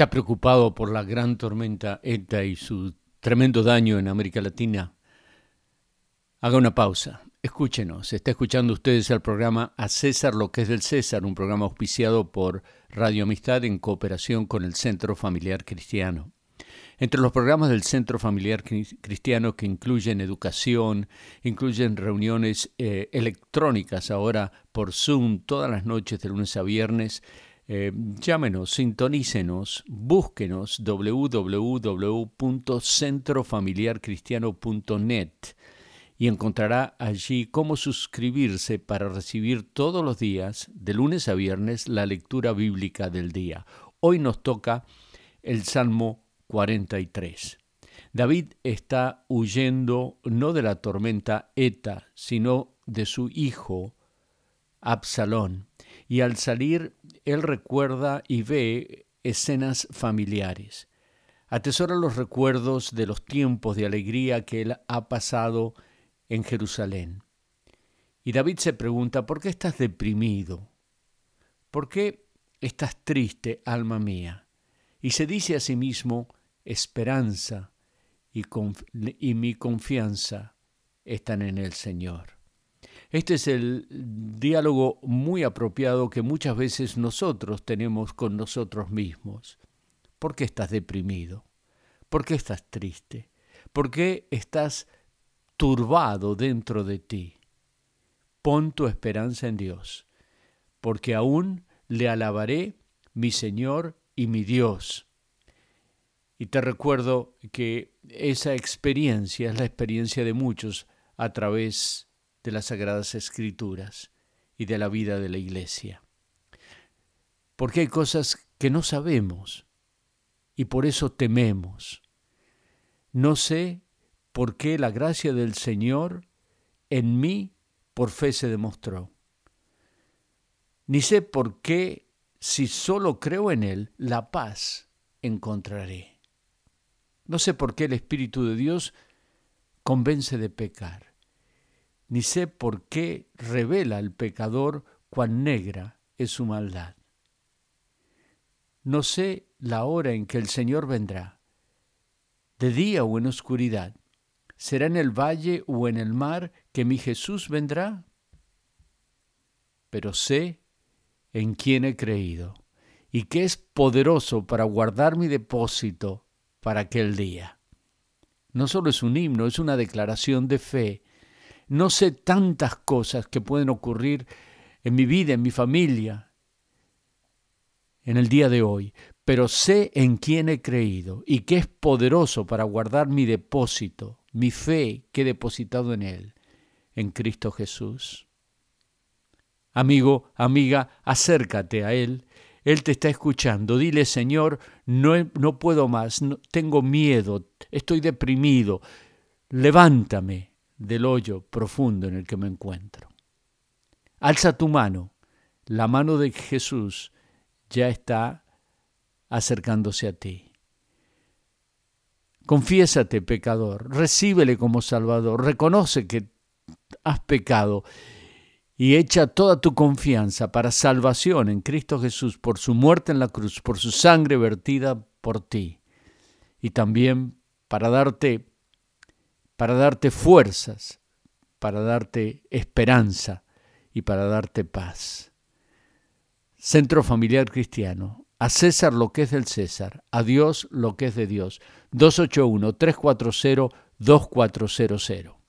está preocupado por la gran tormenta ETA y su tremendo daño en América Latina, haga una pausa. Escúchenos, está escuchando ustedes el programa A César lo que es del César, un programa auspiciado por Radio Amistad en cooperación con el Centro Familiar Cristiano. Entre los programas del Centro Familiar Cristiano que incluyen educación, incluyen reuniones eh, electrónicas ahora por Zoom todas las noches de lunes a viernes, eh, llámenos, sintonícenos, búsquenos www.centrofamiliarcristiano.net y encontrará allí cómo suscribirse para recibir todos los días, de lunes a viernes, la lectura bíblica del día. Hoy nos toca el Salmo 43. David está huyendo no de la tormenta Eta, sino de su hijo Absalón. Y al salir, él recuerda y ve escenas familiares. Atesora los recuerdos de los tiempos de alegría que él ha pasado en Jerusalén. Y David se pregunta, ¿por qué estás deprimido? ¿Por qué estás triste, alma mía? Y se dice a sí mismo, esperanza y, y mi confianza están en el Señor. Este es el diálogo muy apropiado que muchas veces nosotros tenemos con nosotros mismos. ¿Por qué estás deprimido? ¿Por qué estás triste? ¿Por qué estás turbado dentro de ti? Pon tu esperanza en Dios, porque aún le alabaré mi Señor y mi Dios y te recuerdo que esa experiencia es la experiencia de muchos a través de las Sagradas Escrituras y de la vida de la Iglesia. Porque hay cosas que no sabemos y por eso tememos. No sé por qué la gracia del Señor en mí por fe se demostró. Ni sé por qué, si solo creo en Él, la paz encontraré. No sé por qué el Espíritu de Dios convence de pecar, ni sé por qué revela al pecador cuán negra es su maldad. No sé la hora en que el Señor vendrá, de día o en oscuridad. ¿Será en el valle o en el mar que mi Jesús vendrá? Pero sé en quién he creído y que es poderoso para guardar mi depósito para aquel día. No solo es un himno, es una declaración de fe. No sé tantas cosas que pueden ocurrir en mi vida, en mi familia, en el día de hoy, pero sé en quién he creído y que es poderoso para guardar mi depósito, mi fe que he depositado en Él, en Cristo Jesús. Amigo, amiga, acércate a Él él te está escuchando. Dile, Señor, no, no puedo más, tengo miedo, estoy deprimido. Levántame del hoyo profundo en el que me encuentro. Alza tu mano. La mano de Jesús ya está acercándose a ti. Confiésate, pecador, recíbele como Salvador, reconoce que has pecado y echa toda tu confianza para salvación en Cristo Jesús por su muerte en la cruz, por su sangre vertida por ti y también para darte para darte fuerzas, para darte esperanza y para darte paz. Centro Familiar Cristiano, a César lo que es del César, a Dios lo que es de Dios. 281 340 2400